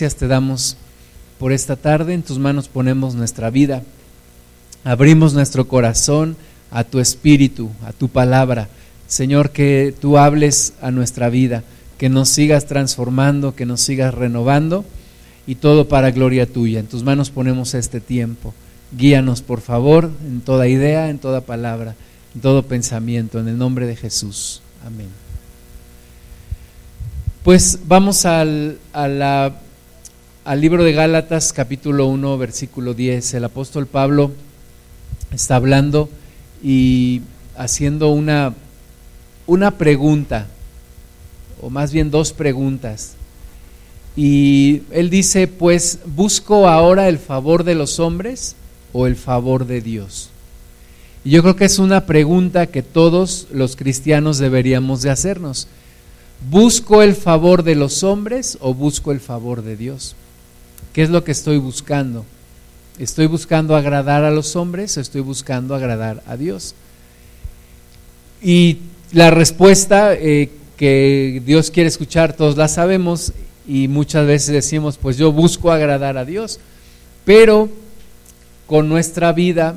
Gracias te damos por esta tarde. En tus manos ponemos nuestra vida. Abrimos nuestro corazón a tu espíritu, a tu palabra. Señor, que tú hables a nuestra vida, que nos sigas transformando, que nos sigas renovando y todo para gloria tuya. En tus manos ponemos este tiempo. Guíanos, por favor, en toda idea, en toda palabra, en todo pensamiento, en el nombre de Jesús. Amén. Pues vamos al, a la al libro de Gálatas capítulo 1 versículo 10. El apóstol Pablo está hablando y haciendo una, una pregunta, o más bien dos preguntas. Y él dice, pues, ¿busco ahora el favor de los hombres o el favor de Dios? Y yo creo que es una pregunta que todos los cristianos deberíamos de hacernos. ¿Busco el favor de los hombres o busco el favor de Dios? ¿Qué es lo que estoy buscando? ¿Estoy buscando agradar a los hombres o estoy buscando agradar a Dios? Y la respuesta eh, que Dios quiere escuchar, todos la sabemos y muchas veces decimos, pues yo busco agradar a Dios, pero con nuestra vida,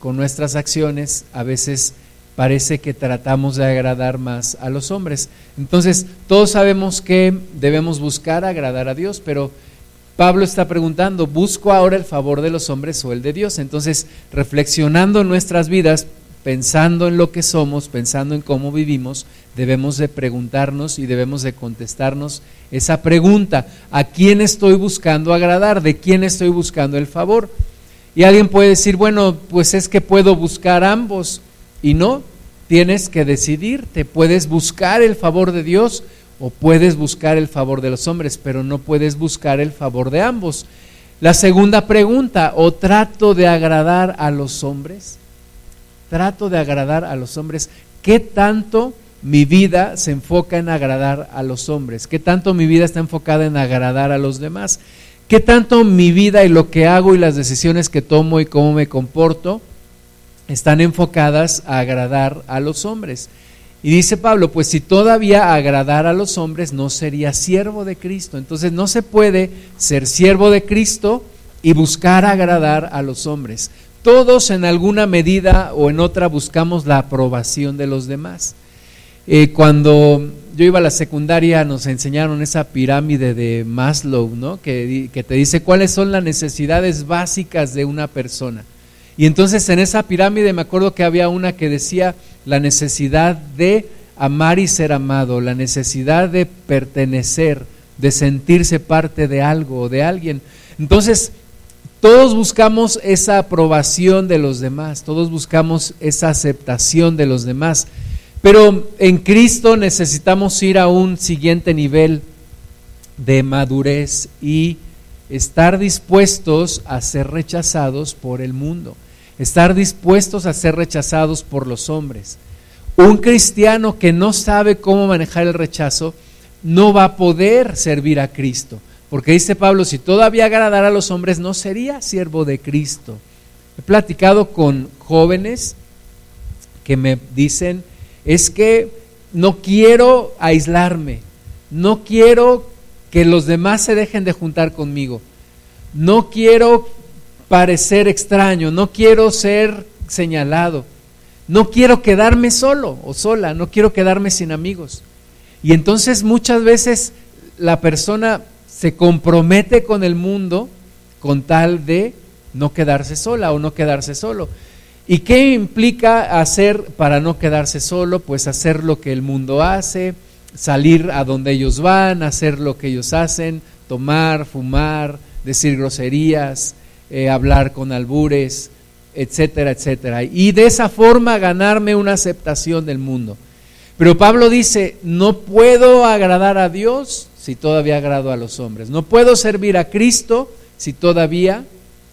con nuestras acciones, a veces parece que tratamos de agradar más a los hombres. Entonces, todos sabemos que debemos buscar agradar a Dios, pero Pablo está preguntando, ¿busco ahora el favor de los hombres o el de Dios? Entonces, reflexionando en nuestras vidas, pensando en lo que somos, pensando en cómo vivimos, debemos de preguntarnos y debemos de contestarnos esa pregunta, ¿a quién estoy buscando agradar? ¿De quién estoy buscando el favor? Y alguien puede decir, bueno, pues es que puedo buscar ambos. Y no, tienes que decidir, te puedes buscar el favor de Dios o puedes buscar el favor de los hombres, pero no puedes buscar el favor de ambos. La segunda pregunta, ¿o trato de agradar a los hombres? Trato de agradar a los hombres. ¿Qué tanto mi vida se enfoca en agradar a los hombres? ¿Qué tanto mi vida está enfocada en agradar a los demás? ¿Qué tanto mi vida y lo que hago y las decisiones que tomo y cómo me comporto están enfocadas a agradar a los hombres? Y dice Pablo, pues si todavía agradar a los hombres no sería siervo de Cristo. Entonces no se puede ser siervo de Cristo y buscar agradar a los hombres. Todos en alguna medida o en otra buscamos la aprobación de los demás. Eh, cuando yo iba a la secundaria nos enseñaron esa pirámide de Maslow, ¿no? que te dice cuáles son las necesidades básicas de una persona. Y entonces en esa pirámide me acuerdo que había una que decía la necesidad de amar y ser amado, la necesidad de pertenecer, de sentirse parte de algo o de alguien. Entonces, todos buscamos esa aprobación de los demás, todos buscamos esa aceptación de los demás, pero en Cristo necesitamos ir a un siguiente nivel de madurez y estar dispuestos a ser rechazados por el mundo estar dispuestos a ser rechazados por los hombres. Un cristiano que no sabe cómo manejar el rechazo no va a poder servir a Cristo. Porque dice Pablo, si todavía agradara a los hombres, no sería siervo de Cristo. He platicado con jóvenes que me dicen, es que no quiero aislarme, no quiero que los demás se dejen de juntar conmigo, no quiero parecer extraño, no quiero ser señalado, no quiero quedarme solo o sola, no quiero quedarme sin amigos. Y entonces muchas veces la persona se compromete con el mundo con tal de no quedarse sola o no quedarse solo. ¿Y qué implica hacer para no quedarse solo? Pues hacer lo que el mundo hace, salir a donde ellos van, hacer lo que ellos hacen, tomar, fumar, decir groserías, eh, hablar con albures, etcétera, etcétera. Y de esa forma ganarme una aceptación del mundo. Pero Pablo dice, no puedo agradar a Dios si todavía agrado a los hombres. No puedo servir a Cristo si todavía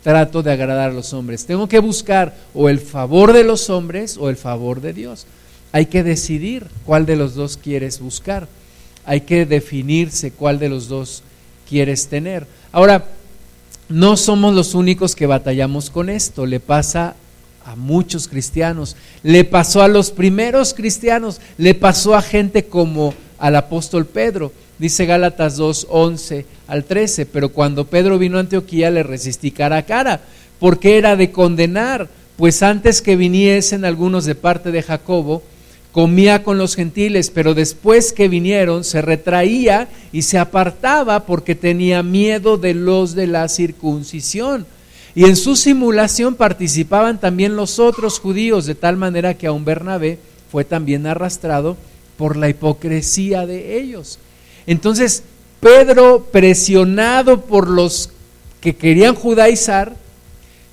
trato de agradar a los hombres. Tengo que buscar o el favor de los hombres o el favor de Dios. Hay que decidir cuál de los dos quieres buscar. Hay que definirse cuál de los dos quieres tener. Ahora, no somos los únicos que batallamos con esto, le pasa a muchos cristianos, le pasó a los primeros cristianos, le pasó a gente como al apóstol Pedro. Dice Gálatas 2, 11 al 13, pero cuando Pedro vino a Antioquía le resistí cara a cara, porque era de condenar, pues antes que viniesen algunos de parte de Jacobo, comía con los gentiles, pero después que vinieron se retraía y se apartaba porque tenía miedo de los de la circuncisión. Y en su simulación participaban también los otros judíos, de tal manera que aun Bernabé fue también arrastrado por la hipocresía de ellos. Entonces, Pedro, presionado por los que querían judaizar,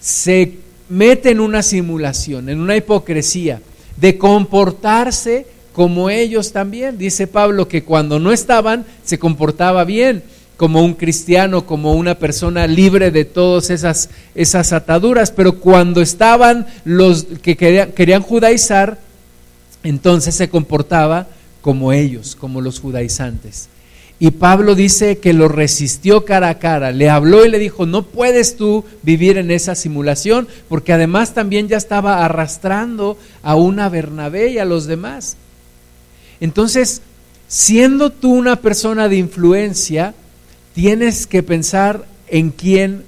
se mete en una simulación, en una hipocresía, de comportarse como ellos también. Dice Pablo que cuando no estaban, se comportaba bien como un cristiano, como una persona libre de todas esas, esas ataduras, pero cuando estaban los que querían, querían judaizar, entonces se comportaba como ellos, como los judaizantes. Y Pablo dice que lo resistió cara a cara, le habló y le dijo, no puedes tú vivir en esa simulación, porque además también ya estaba arrastrando a una Bernabé y a los demás. Entonces, siendo tú una persona de influencia, tienes que pensar en quién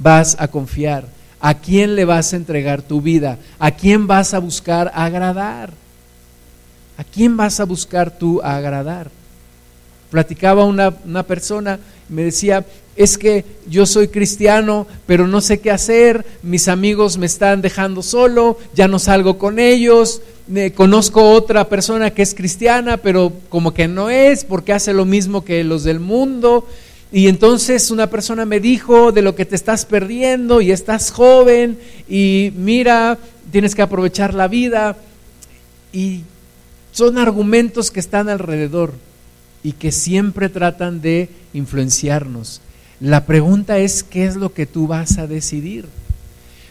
vas a confiar, a quién le vas a entregar tu vida, a quién vas a buscar agradar, a quién vas a buscar tú agradar. Platicaba una, una persona, me decía, es que yo soy cristiano, pero no sé qué hacer, mis amigos me están dejando solo, ya no salgo con ellos, me conozco otra persona que es cristiana, pero como que no es, porque hace lo mismo que los del mundo, y entonces una persona me dijo de lo que te estás perdiendo y estás joven y mira, tienes que aprovechar la vida. Y son argumentos que están alrededor y que siempre tratan de influenciarnos. La pregunta es, ¿qué es lo que tú vas a decidir?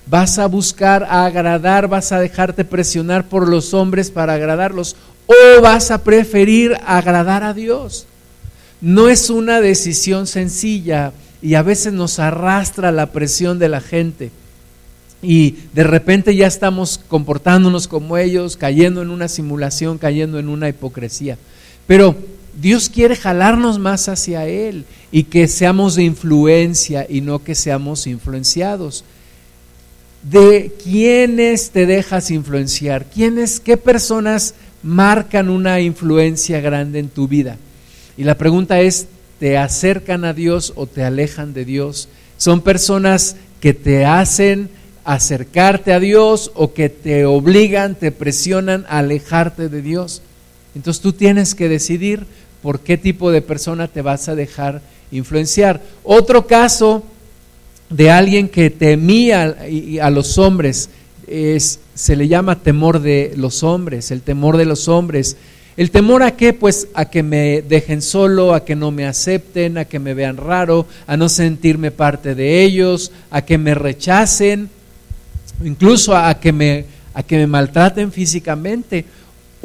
¿Vas a buscar agradar, vas a dejarte presionar por los hombres para agradarlos o vas a preferir agradar a Dios? No es una decisión sencilla y a veces nos arrastra la presión de la gente. Y de repente ya estamos comportándonos como ellos, cayendo en una simulación, cayendo en una hipocresía. Pero Dios quiere jalarnos más hacia Él y que seamos de influencia y no que seamos influenciados. ¿De quiénes te dejas influenciar? ¿Quiénes, qué personas marcan una influencia grande en tu vida? Y la pregunta es, ¿te acercan a Dios o te alejan de Dios? Son personas que te hacen acercarte a Dios o que te obligan, te presionan a alejarte de Dios. Entonces tú tienes que decidir por qué tipo de persona te vas a dejar influenciar. Otro caso de alguien que temía a los hombres es, se le llama temor de los hombres, el temor de los hombres. ¿El temor a qué? Pues a que me dejen solo, a que no me acepten, a que me vean raro, a no sentirme parte de ellos, a que me rechacen, incluso a que me, a que me maltraten físicamente.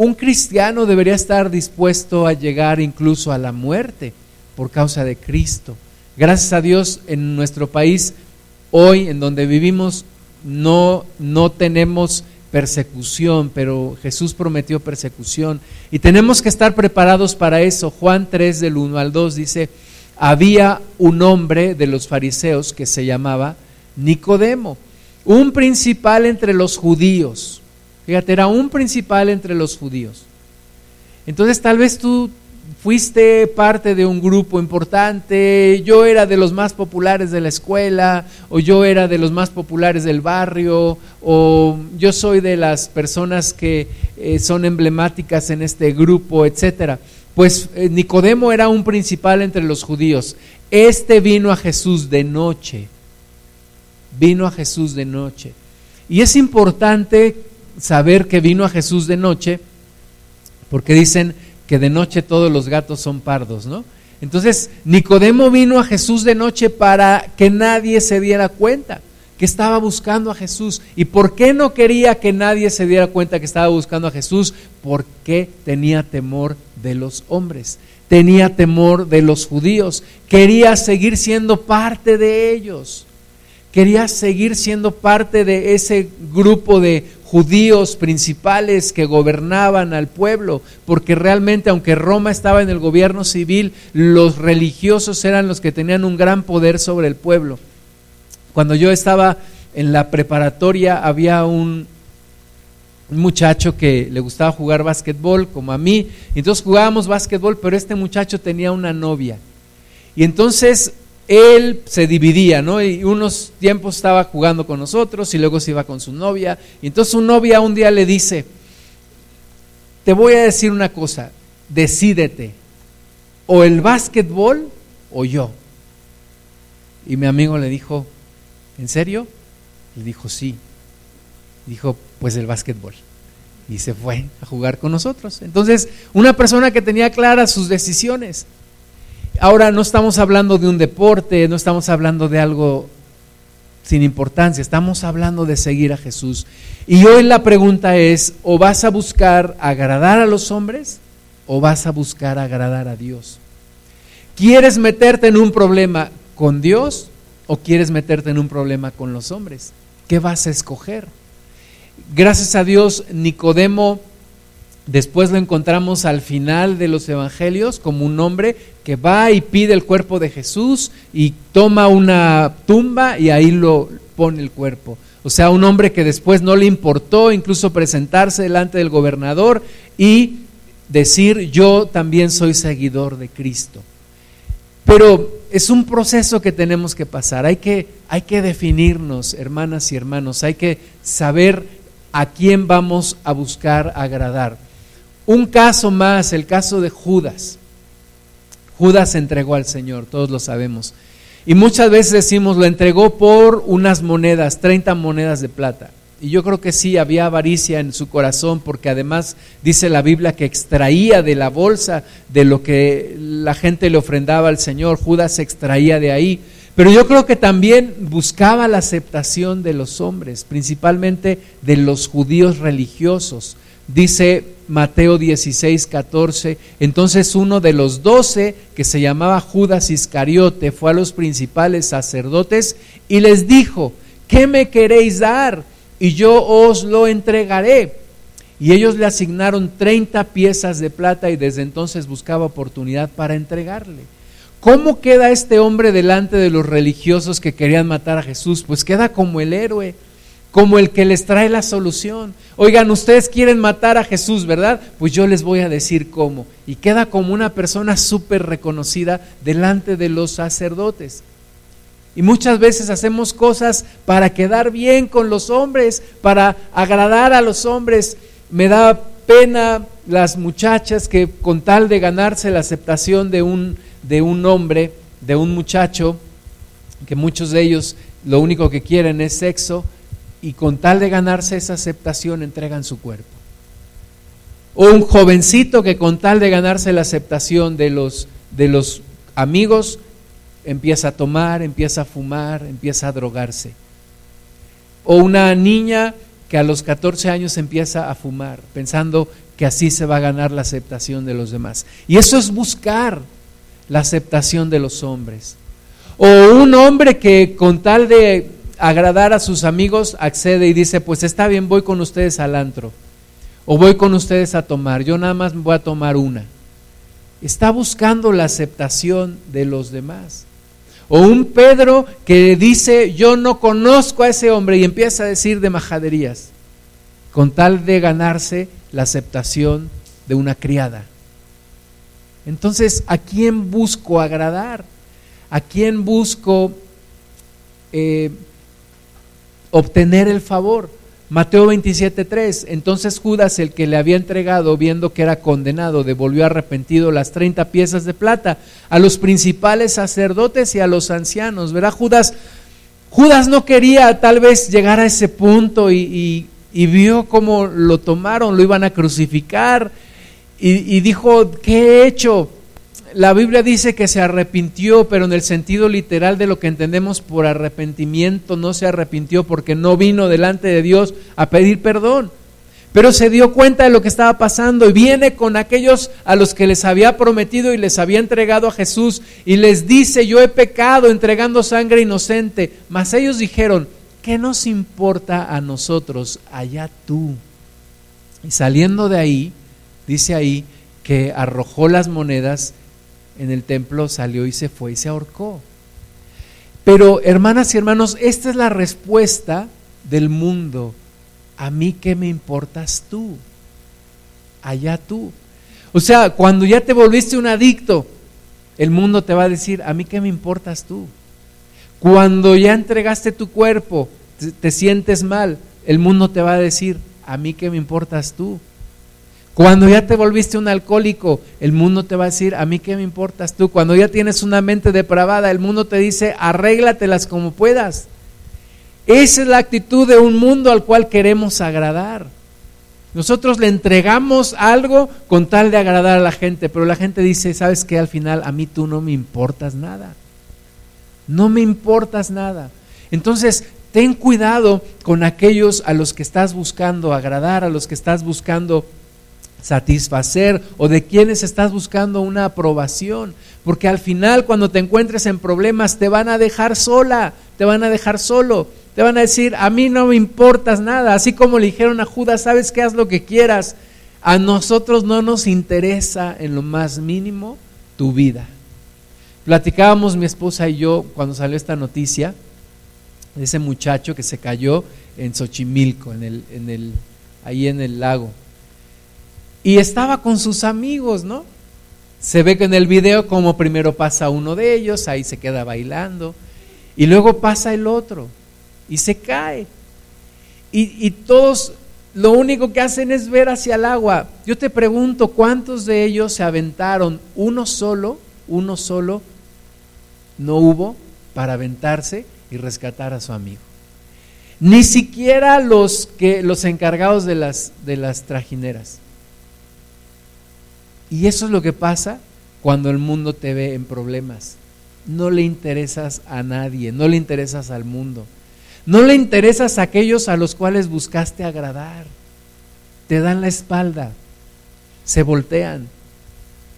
Un cristiano debería estar dispuesto a llegar incluso a la muerte por causa de Cristo. Gracias a Dios en nuestro país, hoy en donde vivimos, no, no tenemos persecución, pero Jesús prometió persecución y tenemos que estar preparados para eso. Juan 3 del 1 al 2 dice, había un hombre de los fariseos que se llamaba Nicodemo, un principal entre los judíos. Fíjate, era un principal entre los judíos. Entonces tal vez tú fuiste parte de un grupo importante, yo era de los más populares de la escuela, o yo era de los más populares del barrio, o yo soy de las personas que eh, son emblemáticas en este grupo, etcétera. Pues eh, Nicodemo era un principal entre los judíos. Este vino a Jesús de noche. Vino a Jesús de noche. Y es importante saber que vino a Jesús de noche, porque dicen que de noche todos los gatos son pardos, ¿no? Entonces, Nicodemo vino a Jesús de noche para que nadie se diera cuenta que estaba buscando a Jesús. ¿Y por qué no quería que nadie se diera cuenta que estaba buscando a Jesús? Porque tenía temor de los hombres, tenía temor de los judíos, quería seguir siendo parte de ellos, quería seguir siendo parte de ese grupo de judíos principales que gobernaban al pueblo, porque realmente aunque Roma estaba en el gobierno civil, los religiosos eran los que tenían un gran poder sobre el pueblo. Cuando yo estaba en la preparatoria había un, muchacho que le gustaba jugar básquetbol como a mí, entonces jugábamos básquetbol, pero este muchacho tenía una novia. Y entonces él se dividía, ¿no? Y unos tiempos estaba jugando con nosotros y luego se iba con su novia. Y entonces su novia un día le dice, te voy a decir una cosa, decídete, o el básquetbol o yo. Y mi amigo le dijo, ¿en serio? Le dijo, sí. Dijo, pues el básquetbol. Y se fue a jugar con nosotros. Entonces, una persona que tenía claras sus decisiones. Ahora no estamos hablando de un deporte, no estamos hablando de algo sin importancia, estamos hablando de seguir a Jesús. Y hoy la pregunta es, ¿o vas a buscar agradar a los hombres o vas a buscar agradar a Dios? ¿Quieres meterte en un problema con Dios o quieres meterte en un problema con los hombres? ¿Qué vas a escoger? Gracias a Dios, Nicodemo Después lo encontramos al final de los evangelios como un hombre que va y pide el cuerpo de Jesús y toma una tumba y ahí lo pone el cuerpo. O sea, un hombre que después no le importó incluso presentarse delante del gobernador y decir yo también soy seguidor de Cristo. Pero es un proceso que tenemos que pasar. Hay que, hay que definirnos, hermanas y hermanos. Hay que saber a quién vamos a buscar agradar. Un caso más, el caso de Judas. Judas entregó al Señor, todos lo sabemos. Y muchas veces decimos, lo entregó por unas monedas, 30 monedas de plata. Y yo creo que sí, había avaricia en su corazón, porque además dice la Biblia que extraía de la bolsa de lo que la gente le ofrendaba al Señor, Judas extraía de ahí. Pero yo creo que también buscaba la aceptación de los hombres, principalmente de los judíos religiosos. Dice Mateo 16, 14, entonces uno de los doce, que se llamaba Judas Iscariote, fue a los principales sacerdotes y les dijo, ¿qué me queréis dar? Y yo os lo entregaré. Y ellos le asignaron 30 piezas de plata y desde entonces buscaba oportunidad para entregarle. ¿Cómo queda este hombre delante de los religiosos que querían matar a Jesús? Pues queda como el héroe como el que les trae la solución. Oigan, ustedes quieren matar a Jesús, ¿verdad? Pues yo les voy a decir cómo. Y queda como una persona súper reconocida delante de los sacerdotes. Y muchas veces hacemos cosas para quedar bien con los hombres, para agradar a los hombres. Me da pena las muchachas que con tal de ganarse la aceptación de un, de un hombre, de un muchacho, que muchos de ellos lo único que quieren es sexo, y con tal de ganarse esa aceptación entregan su cuerpo. O un jovencito que con tal de ganarse la aceptación de los, de los amigos empieza a tomar, empieza a fumar, empieza a drogarse. O una niña que a los 14 años empieza a fumar, pensando que así se va a ganar la aceptación de los demás. Y eso es buscar la aceptación de los hombres. O un hombre que con tal de agradar a sus amigos, accede y dice, pues está bien, voy con ustedes al antro o voy con ustedes a tomar, yo nada más voy a tomar una. Está buscando la aceptación de los demás. O un Pedro que dice, yo no conozco a ese hombre y empieza a decir de majaderías, con tal de ganarse la aceptación de una criada. Entonces, ¿a quién busco agradar? ¿A quién busco eh, obtener el favor. Mateo 27:3. Entonces Judas, el que le había entregado, viendo que era condenado, devolvió arrepentido las 30 piezas de plata a los principales sacerdotes y a los ancianos. Verá, Judas, Judas no quería tal vez llegar a ese punto y, vio cómo lo tomaron, lo iban a crucificar y, y dijo, ¿qué he hecho? La Biblia dice que se arrepintió, pero en el sentido literal de lo que entendemos por arrepentimiento, no se arrepintió porque no vino delante de Dios a pedir perdón. Pero se dio cuenta de lo que estaba pasando y viene con aquellos a los que les había prometido y les había entregado a Jesús y les dice, yo he pecado entregando sangre inocente. Mas ellos dijeron, ¿qué nos importa a nosotros? Allá tú. Y saliendo de ahí, dice ahí que arrojó las monedas en el templo, salió y se fue y se ahorcó. Pero hermanas y hermanos, esta es la respuesta del mundo. A mí qué me importas tú? Allá tú. O sea, cuando ya te volviste un adicto, el mundo te va a decir, a mí qué me importas tú. Cuando ya entregaste tu cuerpo, te, sientes mal, el mundo te va a decir, a mí qué me importas tú. Cuando ya te volviste un alcohólico, el mundo te va a decir, a mí qué me importas tú. Cuando ya tienes una mente depravada, el mundo te dice, arréglatelas como puedas. Esa es la actitud de un mundo al cual queremos agradar. Nosotros le entregamos algo con tal de agradar a la gente, pero la gente dice, ¿sabes qué? Al final a mí tú no me importas nada. No me importas nada. Entonces, ten cuidado con aquellos a los que estás buscando agradar, a los que estás buscando satisfacer o de quienes estás buscando una aprobación, porque al final cuando te encuentres en problemas te van a dejar sola, te van a dejar solo, te van a decir, a mí no me importas nada, así como le dijeron a Judas, sabes que haz lo que quieras, a nosotros no nos interesa en lo más mínimo tu vida. Platicábamos mi esposa y yo cuando salió esta noticia de ese muchacho que se cayó en Xochimilco, en el, en el, ahí en el lago. Y estaba con sus amigos, ¿no? Se ve que en el video como primero pasa uno de ellos, ahí se queda bailando, y luego pasa el otro, y se cae. Y, todos lo único que hacen es ver hacia el agua. Yo te pregunto, ¿cuántos de ellos se aventaron? Uno solo, uno solo, no hubo para aventarse y rescatar a su amigo. Ni siquiera los que los encargados de las de las trajineras. Y eso es lo que pasa cuando el mundo te ve en problemas. No le interesas a nadie, no le interesas al mundo. No le interesas a aquellos a los cuales buscaste agradar. Te dan la espalda, se voltean.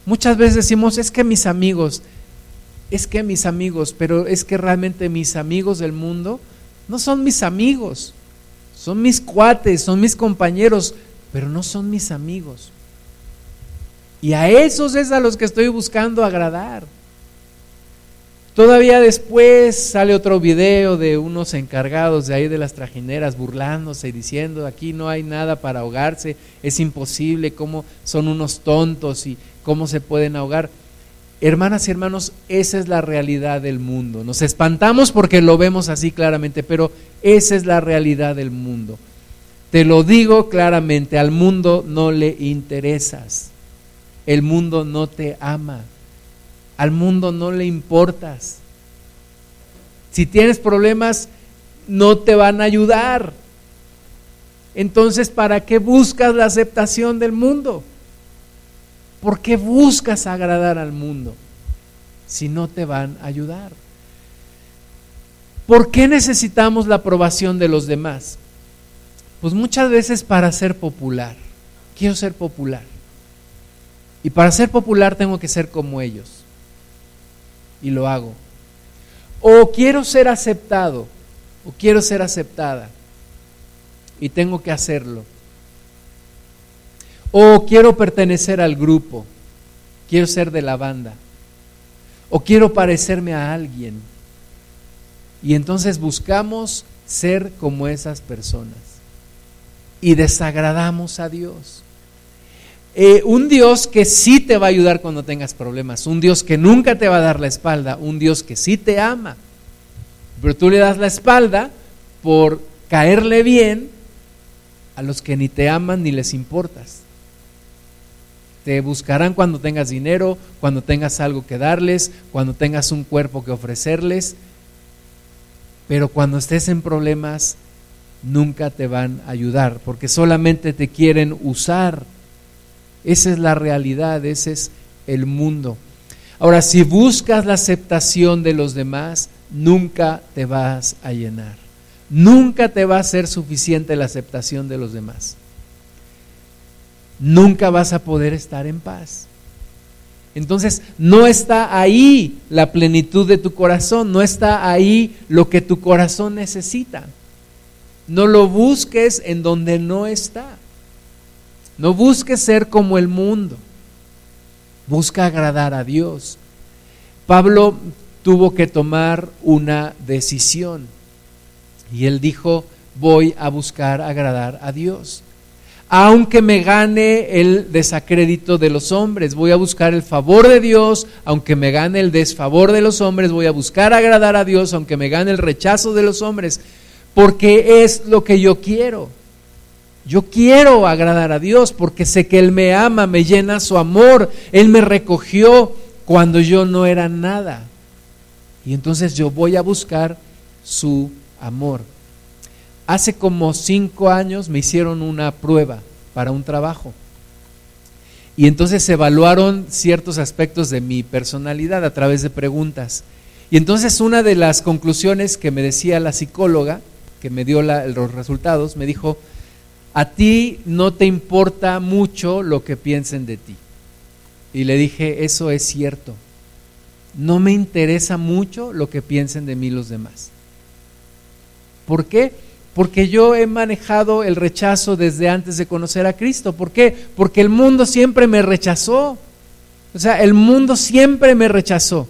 Muchas veces decimos, es que mis amigos, es que mis amigos, pero es que realmente mis amigos del mundo no son mis amigos, son mis cuates, son mis compañeros, pero no son mis amigos. Y a esos es a los que estoy buscando agradar. Todavía después sale otro video de unos encargados de ahí de las trajineras burlándose y diciendo, aquí no hay nada para ahogarse, es imposible, cómo son unos tontos y cómo se pueden ahogar. Hermanas y hermanos, esa es la realidad del mundo. Nos espantamos porque lo vemos así claramente, pero esa es la realidad del mundo. Te lo digo claramente, al mundo no le interesas. El mundo no te ama. Al mundo no le importas. Si tienes problemas, no te van a ayudar. Entonces, ¿para qué buscas la aceptación del mundo? ¿Por qué buscas agradar al mundo si no te van a ayudar? ¿Por qué necesitamos la aprobación de los demás? Pues muchas veces para ser popular. Quiero ser popular. Y para ser popular tengo que ser como ellos. Y lo hago. O quiero ser aceptado, o quiero ser aceptada. Y tengo que hacerlo. O quiero pertenecer al grupo, quiero ser de la banda, o quiero parecerme a alguien. Y entonces buscamos ser como esas personas y desagradamos a Dios. Eh, un Dios que sí te va a ayudar cuando tengas problemas, un Dios que nunca te va a dar la espalda, un Dios que sí te ama, pero tú le das la espalda por caerle bien a los que ni te aman ni les importas. Te buscarán cuando tengas dinero, cuando tengas algo que darles, cuando tengas un cuerpo que ofrecerles. Pero cuando estés en problemas, nunca te van a ayudar, porque solamente te quieren usar. Esa es la realidad, ese es el mundo. Ahora, si buscas la aceptación de los demás, nunca te vas a llenar. Nunca te va a ser suficiente la aceptación de los demás nunca vas a poder estar en paz. Entonces, no está ahí la plenitud de tu corazón, no está ahí lo que tu corazón necesita. No lo busques en donde no está. No busques ser como el mundo. Busca agradar a Dios. Pablo tuvo que tomar una decisión y él dijo, voy a buscar agradar a Dios. Aunque me gane el desacrédito de los hombres, voy a buscar el favor de Dios, aunque me gane el desfavor de los hombres, voy a buscar agradar a Dios, aunque me gane el rechazo de los hombres, porque es lo que yo quiero. Yo quiero agradar a Dios porque sé que Él me ama, me llena su amor, Él me recogió cuando yo no era nada. Y entonces yo voy a buscar su amor. Hace como cinco años me hicieron una prueba para un trabajo. Y entonces evaluaron ciertos aspectos de mi personalidad a través de preguntas. Y entonces una de las conclusiones que me decía la psicóloga, que me dio los resultados, me dijo, a ti no te importa mucho lo que piensen de ti. Y le dije, eso es cierto. No me interesa mucho lo que piensen de mí los demás. ¿Por qué? Porque yo he manejado el rechazo desde antes de conocer a Cristo. ¿Por qué? Porque el mundo siempre me rechazó. O sea, el mundo siempre me rechazó.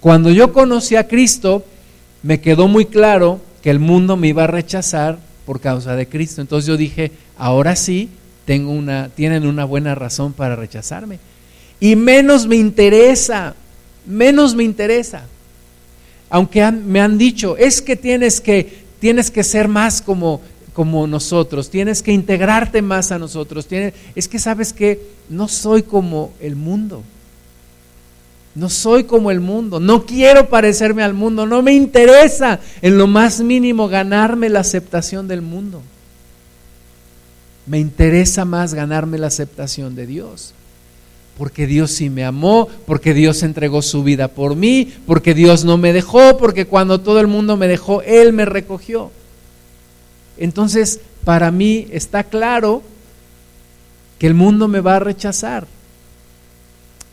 Cuando yo conocí a Cristo, me quedó muy claro que el mundo me iba a rechazar por causa de Cristo. Entonces yo dije, ahora sí, tengo una, tienen una buena razón para rechazarme. Y menos me interesa, menos me interesa. Aunque me han dicho, es que tienes que, tienes que ser más como, como nosotros, tienes que integrarte más a nosotros. Tienes, es que sabes que no soy como el mundo. No soy como el mundo, no quiero parecerme al mundo, no me interesa en lo más mínimo ganarme la aceptación del mundo. Me interesa más ganarme la aceptación de Dios. Porque Dios sí me amó, porque Dios entregó su vida por mí, porque Dios no me dejó, porque cuando todo el mundo me dejó, Él me recogió. Entonces, para mí está claro que el mundo me va a rechazar.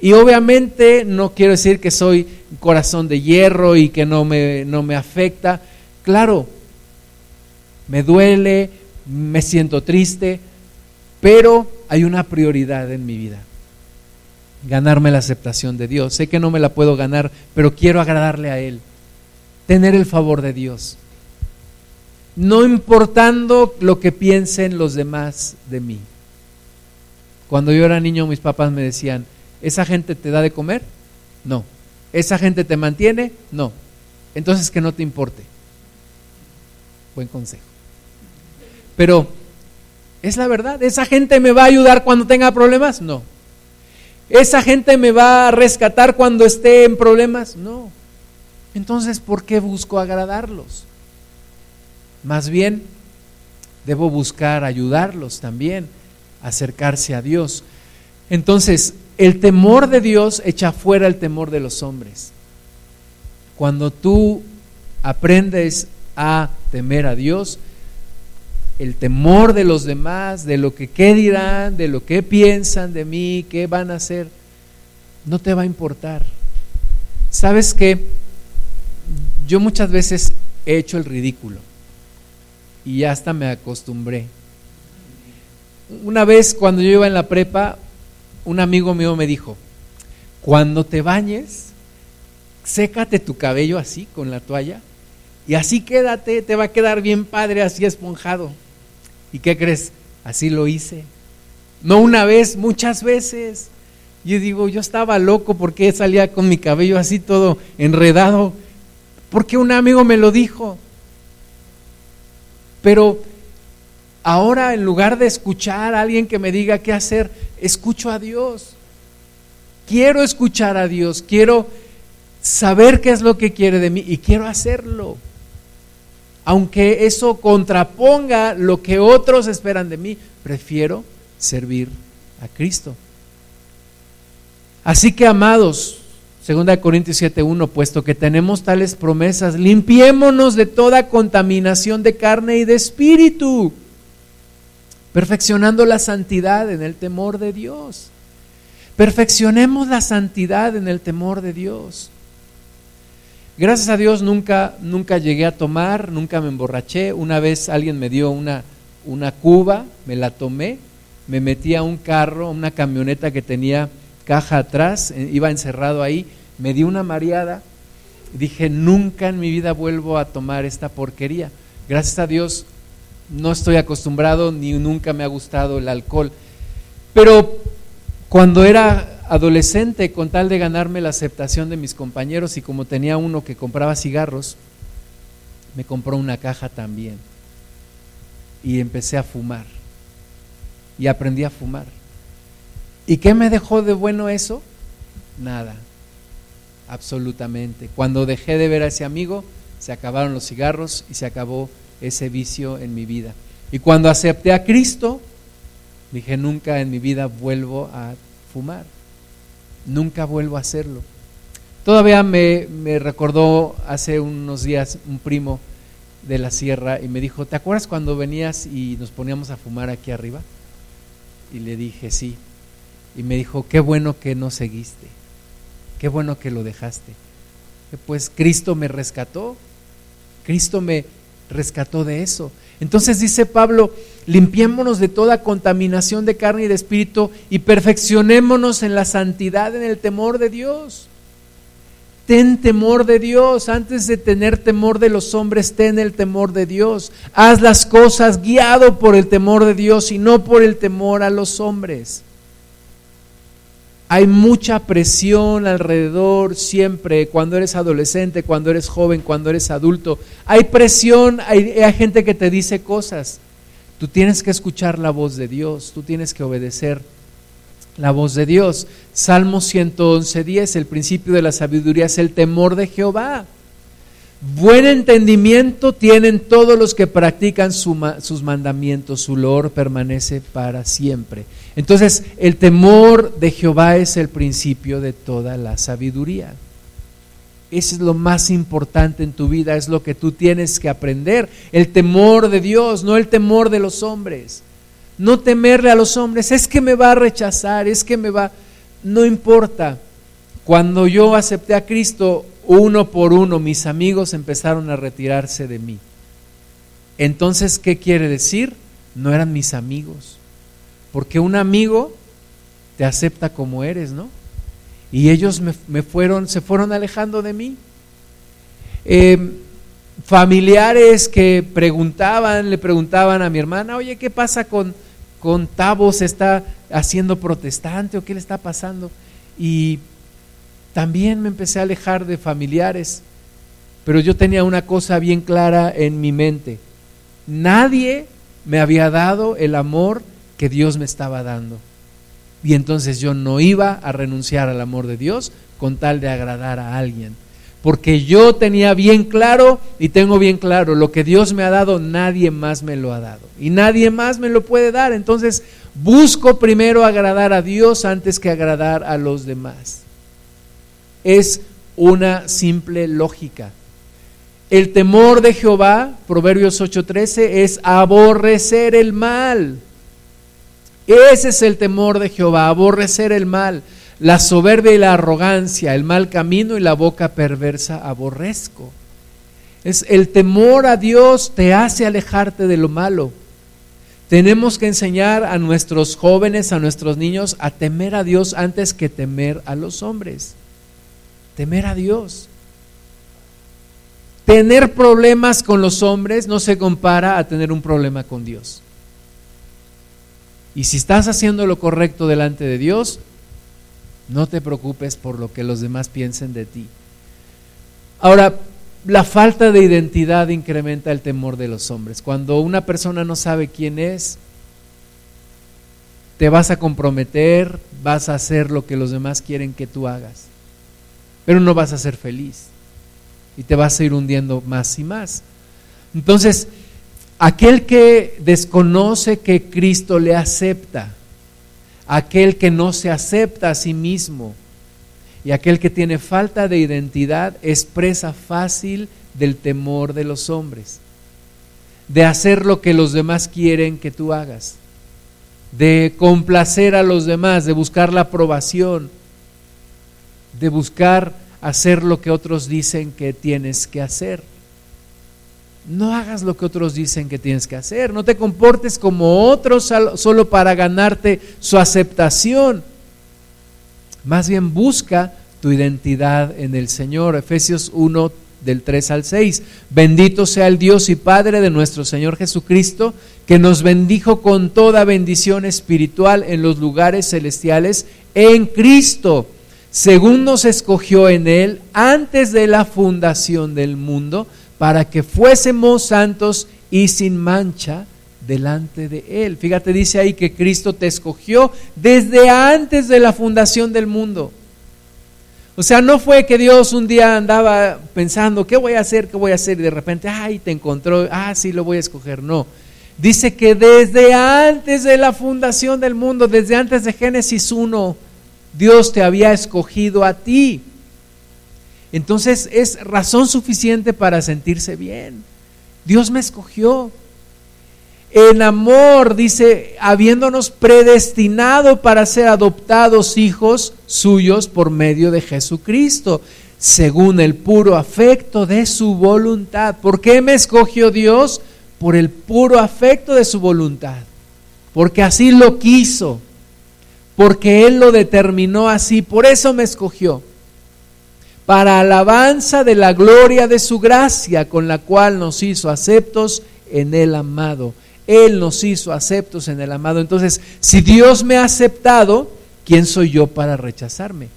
Y obviamente no quiero decir que soy corazón de hierro y que no me, no me afecta. Claro, me duele, me siento triste, pero hay una prioridad en mi vida. Ganarme la aceptación de Dios. Sé que no me la puedo ganar, pero quiero agradarle a Él. Tener el favor de Dios. No importando lo que piensen los demás de mí. Cuando yo era niño mis papás me decían, ¿Esa gente te da de comer? No. ¿Esa gente te mantiene? No. Entonces que no te importe. Buen consejo. Pero, ¿es la verdad? ¿Esa gente me va a ayudar cuando tenga problemas? No. ¿Esa gente me va a rescatar cuando esté en problemas? No. Entonces, ¿por qué busco agradarlos? Más bien, debo buscar ayudarlos también, acercarse a Dios. Entonces, el temor de Dios echa fuera el temor de los hombres. Cuando tú aprendes a temer a Dios, el temor de los demás, de lo que qué dirán, de lo que piensan de mí, qué van a hacer, no te va a importar. ¿Sabes qué? Yo muchas veces he hecho el ridículo y hasta me acostumbré. Una vez cuando yo iba en la prepa, un amigo mío me dijo, cuando te bañes, sécate tu cabello así con la toalla y así quédate, te va a quedar bien padre así esponjado. ¿Y qué crees? Así lo hice. No una vez, muchas veces. Yo digo, yo estaba loco porque salía con mi cabello así todo enredado, porque un amigo me lo dijo. Pero ahora en lugar de escuchar a alguien que me diga qué hacer, escucho a Dios. Quiero escuchar a Dios, quiero saber qué es lo que quiere de mí y quiero hacerlo. Aunque eso contraponga lo que otros esperan de mí, prefiero servir a Cristo. Así que amados, 2 Corintios 7:1, puesto que tenemos tales promesas, limpiémonos de toda contaminación de carne y de espíritu perfeccionando la santidad en el temor de Dios. Perfeccionemos la santidad en el temor de Dios. Gracias a Dios nunca, nunca llegué a tomar, nunca me emborraché. Una vez alguien me dio una, una cuba, me la tomé, me metí a un carro, una camioneta que tenía caja atrás, eh, iba encerrado ahí, me di una mareada, dije, nunca en mi vida vuelvo a tomar esta porquería. Gracias a Dios no estoy acostumbrado ni nunca me ha gustado el alcohol. Pero cuando era adolescente, con tal de ganarme la aceptación de mis compañeros y como tenía uno que compraba cigarros, me compró una caja también. Y empecé a fumar. Y aprendí a fumar. ¿Y qué me dejó de bueno eso? Nada. Absolutamente. Cuando dejé de ver a ese amigo, se acabaron los cigarros y se acabó ese vicio en mi vida. Y cuando acepté a Cristo, dije, nunca en mi vida vuelvo a fumar. Nunca vuelvo a hacerlo. Todavía me, me recordó hace unos días un primo de la sierra y me dijo, ¿te acuerdas cuando venías y nos poníamos a fumar aquí arriba? Y le dije, sí. Y me dijo, qué bueno que no seguiste, qué bueno que lo dejaste. Pues Cristo me rescató, Cristo me rescató de eso. Entonces dice Pablo, limpiémonos de toda contaminación de carne y de espíritu y perfeccionémonos en la santidad, en el temor de Dios. Ten temor de Dios. Antes de tener temor de los hombres, ten el temor de Dios. Haz las cosas guiado por el temor de Dios y no por el temor a los hombres. Hay mucha presión alrededor siempre, cuando eres adolescente, cuando eres joven, cuando eres adulto. Hay presión, hay, gente que te dice cosas. Tú tienes que escuchar la voz de Dios, tú tienes que obedecer la voz de Dios. Salmo 111, 10, el principio de la sabiduría es el temor de Jehová. Buen entendimiento tienen todos los que practican sus mandamientos, su loor permanece para siempre. Entonces, el temor de Jehová es el principio de toda la sabiduría. Eso es lo más importante en tu vida, es lo que tú tienes que aprender. El temor de Dios, no el temor de los hombres. No temerle a los hombres, es que me va a rechazar, es que me va... No importa. Cuando yo acepté a Cristo, uno por uno mis amigos empezaron a retirarse de mí. Entonces, ¿qué quiere decir? No eran mis amigos. Porque un amigo te acepta como eres, ¿no? Y ellos me, fueron, se fueron alejando de mí. Em, familiares que preguntaban, le preguntaban a mi hermana, oye, ¿qué pasa con, con Tavo? ¿Se está haciendo protestante o qué le está pasando? Y también me empecé a alejar de familiares, pero yo tenía una cosa bien clara en mi mente. Nadie me había dado el amor que Dios me estaba dando. Y entonces yo no iba a renunciar al amor de Dios con tal de agradar a alguien. Porque yo tenía bien claro y tengo bien claro, lo que Dios me ha dado, nadie más me lo ha dado. Y nadie más me lo puede dar. Entonces busco primero agradar a Dios antes que agradar a los demás es una simple lógica. El temor de Jehová, Proverbios 8:13, es aborrecer el mal. Ese es el temor de Jehová, aborrecer el mal. La soberbia y la arrogancia, el mal camino y la boca perversa aborrezco. Es el temor a Dios te hace alejarte de lo malo. Tenemos que enseñar a nuestros jóvenes, a nuestros niños a temer a Dios antes que temer a los hombres temer a Dios. Tener problemas con los hombres no se compara a tener un problema con Dios. Y si estás haciendo lo correcto delante de Dios, no te preocupes por lo que los demás piensen de ti. Ahora, la falta de identidad incrementa el temor de los hombres. Cuando una persona no sabe quién es, te vas a comprometer, vas a hacer lo que los demás quieren que tú hagas pero no vas a ser feliz y te vas a ir hundiendo más y más. Entonces, aquel que desconoce que Cristo le acepta, aquel que no se acepta a sí mismo y aquel que tiene falta de identidad es presa fácil del temor de los hombres, de hacer lo que los demás quieren que tú hagas, de complacer a los demás, de buscar la aprobación de buscar hacer lo que otros dicen que tienes que hacer. No hagas lo que otros dicen que tienes que hacer. No te comportes como otros solo para ganarte su aceptación. Más bien busca tu identidad en el Señor. Efesios 1 del 3 al 6. Bendito sea el Dios y Padre de nuestro Señor Jesucristo, que nos bendijo con toda bendición espiritual en los lugares celestiales en Cristo, según nos escogió en Él antes de la fundación del mundo, para que fuésemos santos y sin mancha delante de Él. Fíjate, dice ahí que Cristo te escogió desde antes de la fundación del mundo. O sea, no fue que Dios un día andaba pensando, ¿qué voy a hacer? ¿Qué voy a hacer? Y de repente, ay, te encontró, ah, sí, lo voy a escoger. No. Dice que desde antes de la fundación del mundo, desde antes de Génesis 1, Dios te había escogido a ti. Entonces es razón suficiente para sentirse bien. Dios me escogió en amor, dice, habiéndonos predestinado para ser adoptados hijos suyos por medio de Jesucristo, según el puro afecto de su voluntad. ¿Por qué me escogió Dios? Por el puro afecto de su voluntad. Porque así lo quiso. Porque Él lo determinó así. Por eso me escogió. Para alabanza de la gloria de su gracia, con la cual nos hizo aceptos en el amado. Él nos hizo aceptos en el amado. Entonces, si Dios me ha aceptado, ¿quién soy yo para rechazarme?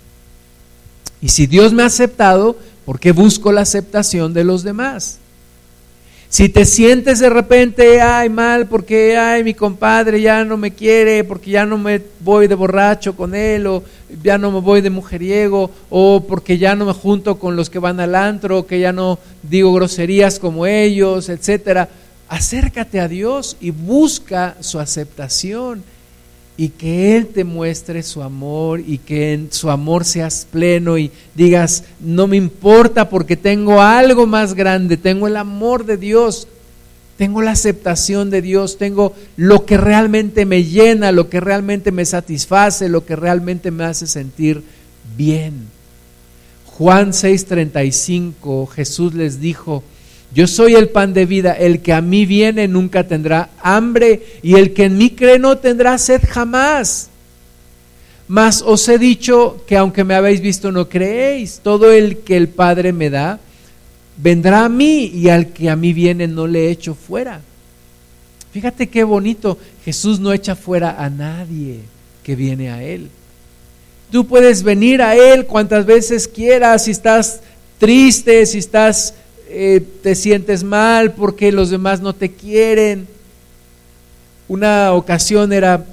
Y si Dios me ha aceptado, ¿por qué busco la aceptación de los demás? Si te sientes de repente, ay, mal, porque, ay, mi compadre ya no me quiere, porque ya no me voy de borracho con él, o ya no me voy de mujeriego, o porque ya no me junto con los que van al antro, que ya no digo groserías como ellos, etcétera acércate a Dios y busca su aceptación y que Él te muestre su amor y que en su amor seas pleno y digas, no me importa porque tengo algo más grande, tengo el amor de Dios, tengo la aceptación de Dios, tengo lo que realmente me llena, lo que realmente me satisface, lo que realmente me hace sentir bien. Juan 6:35, Jesús les dijo, yo soy el pan de vida, el que a mí viene nunca tendrá hambre y el que en mí cree no tendrá sed jamás. Mas os he dicho que aunque me habéis visto no creéis, todo el que el Padre me da, vendrá a mí y al que a mí viene no le echo fuera. Fíjate qué bonito, Jesús no echa fuera a nadie que viene a Él. Tú puedes venir a Él cuantas veces quieras, si estás triste, si estás eh, te sientes mal porque los demás no te quieren. Una ocasión era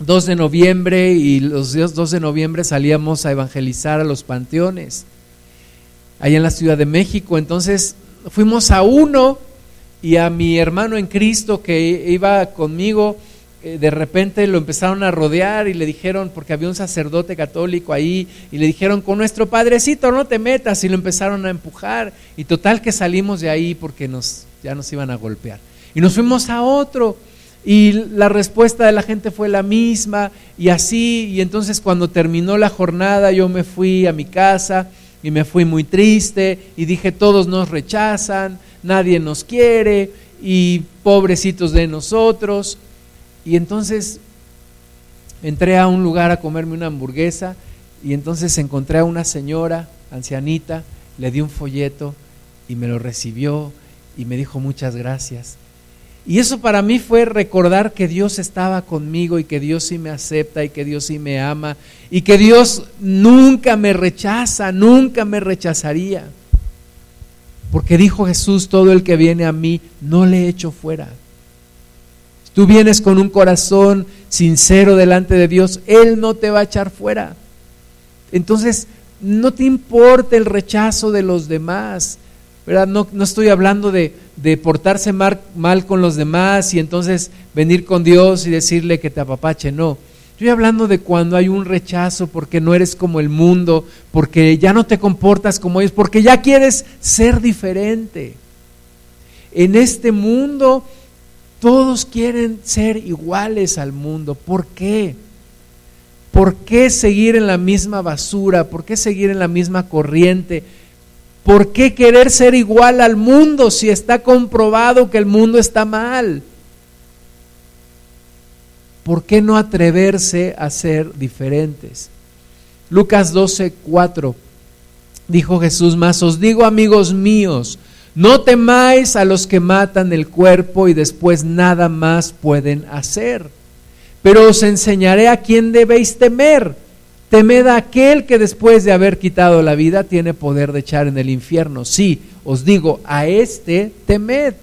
2 de noviembre y los días 2 de noviembre salíamos a evangelizar a los panteones, allá en la Ciudad de México. Entonces fuimos a uno y a mi hermano en Cristo que iba conmigo de repente lo empezaron a rodear y le dijeron, porque había un sacerdote católico ahí, y le dijeron, con nuestro padrecito no te metas, y lo empezaron a empujar, y total que salimos de ahí porque nos, ya nos iban a golpear. Y nos fuimos a otro, y la respuesta de la gente fue la misma, y así, y entonces cuando terminó la jornada yo me fui a mi casa, y me fui muy triste, y dije, todos nos rechazan, nadie nos quiere, y pobrecitos de nosotros, y entonces entré a un lugar a comerme una hamburguesa y entonces encontré a una señora ancianita, le di un folleto y me lo recibió y me dijo muchas gracias. Y eso para mí fue recordar que Dios estaba conmigo y que Dios sí me acepta y que Dios sí me ama y que Dios nunca me rechaza, nunca me rechazaría. Porque dijo Jesús, todo el que viene a mí, no le echo fuera. Tú vienes con un corazón sincero delante de Dios, Él no te va a echar fuera. Entonces, no te importa el rechazo de los demás. ¿verdad? No, no estoy hablando de, de portarse mal, mal, con los demás y entonces venir con Dios y decirle que te apapache. No. Estoy hablando de cuando hay un rechazo porque no eres como el mundo, porque ya no te comportas como ellos, porque ya quieres ser diferente. En este mundo todos quieren ser iguales al mundo. ¿Por qué? ¿por qué seguir en la misma basura? ¿Por qué seguir en la misma corriente? ¿Por qué querer ser igual al mundo si está comprobado que el mundo está mal? ¿Por qué no atreverse a ser diferentes? Lucas 12, 4. Dijo Jesús más, os digo amigos míos, no temáis a los que matan el cuerpo y después nada más pueden hacer. Pero os enseñaré a quién debéis temer. Temed a aquel que después de haber quitado la vida tiene poder de echar en el infierno. Sí, os digo, a este temed.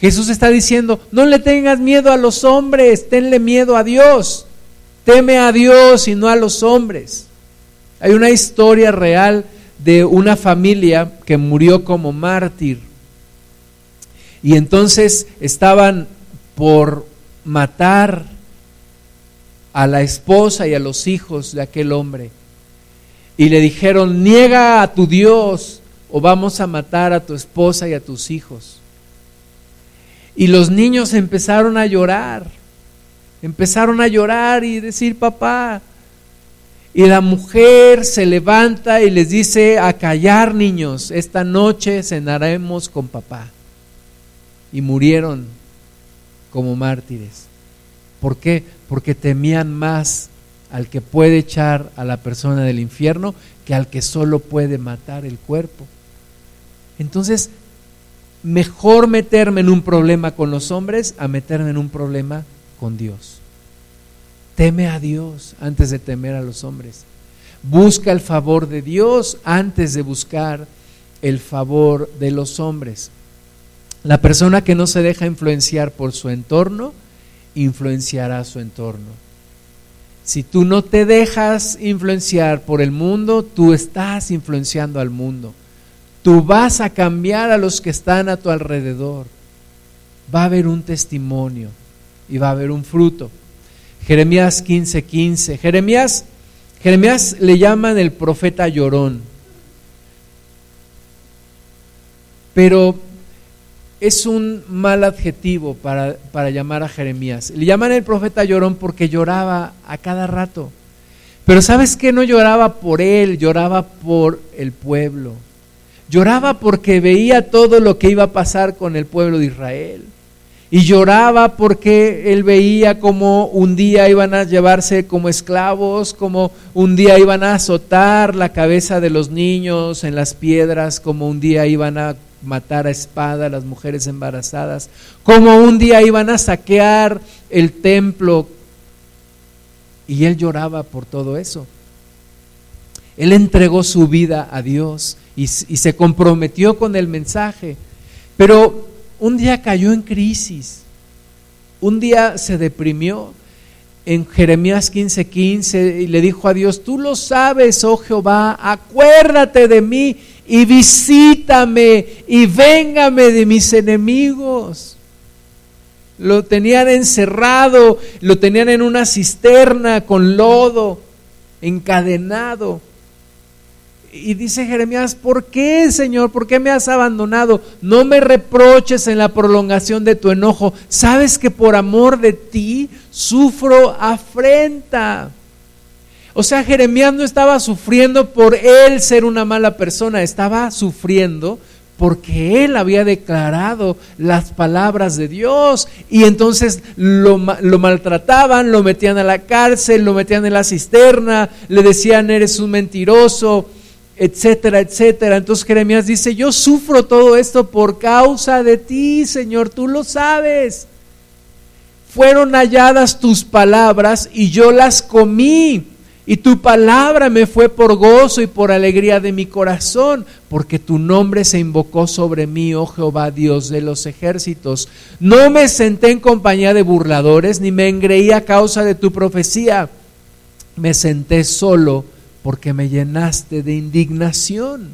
Jesús está diciendo, no le tengas miedo a los hombres, tenle miedo a Dios. Teme a Dios y no a los hombres. Hay una historia real de una familia que murió como mártir. Y entonces estaban por matar a la esposa y a los hijos de aquel hombre. Y le dijeron, niega a tu Dios o vamos a matar a tu esposa y a tus hijos. Y los niños empezaron a llorar, empezaron a llorar y decir, papá, y la mujer se levanta y les dice, a callar niños, esta noche cenaremos con papá. Y murieron como mártires. ¿Por qué? Porque temían más al que puede echar a la persona del infierno que al que solo puede matar el cuerpo. Entonces, mejor meterme en un problema con los hombres a meterme en un problema con Dios. Teme a Dios antes de temer a los hombres. Busca el favor de Dios antes de buscar el favor de los hombres. La persona que no se deja influenciar por su entorno, influenciará su entorno. Si tú no te dejas influenciar por el mundo, tú estás influenciando al mundo. Tú vas a cambiar a los que están a tu alrededor. Va a haber un testimonio y va a haber un fruto. Jeremías 15:15. 15. Jeremías, Jeremías le llaman el profeta llorón. Pero es un mal adjetivo para, para, llamar a Jeremías. Le llaman el profeta llorón porque lloraba a cada rato. Pero sabes que no lloraba por él, lloraba por el pueblo. Lloraba porque veía todo lo que iba a pasar con el pueblo de Israel y lloraba porque él veía como un día iban a llevarse como esclavos, como un día iban a azotar la cabeza de los niños en las piedras, como un día iban a matar a espada a las mujeres embarazadas, como un día iban a saquear el templo. Y él lloraba por todo eso. Él entregó su vida a Dios y, y se comprometió con el mensaje. Pero un día cayó en crisis, un día se deprimió. En Jeremías 15:15 15, y le dijo a Dios, tú lo sabes, oh Jehová, acuérdate de mí y visítame y véngame de mis enemigos. Lo tenían encerrado, lo tenían en una cisterna con lodo, encadenado. Y dice Jeremías, ¿por qué, Señor? ¿Por qué me has abandonado? No me reproches en la prolongación de tu enojo. Sabes que por amor de ti sufro afrenta. O sea, Jeremías no estaba sufriendo por él ser una mala persona, estaba sufriendo porque él había declarado las palabras de Dios y entonces lo, maltrataban, lo metían a la cárcel, lo metían en la cisterna, le decían eres un mentiroso, etcétera, etcétera. Entonces Jeremías dice, yo sufro todo esto por causa de ti, Señor, tú lo sabes. Fueron halladas tus palabras y yo las comí. Y tu palabra me fue por gozo y por alegría de mi corazón, porque tu nombre se invocó sobre mí, oh Jehová, Dios de los ejércitos. No me senté en compañía de burladores, ni me engreí a causa de tu profecía. Me senté solo porque me llenaste de indignación.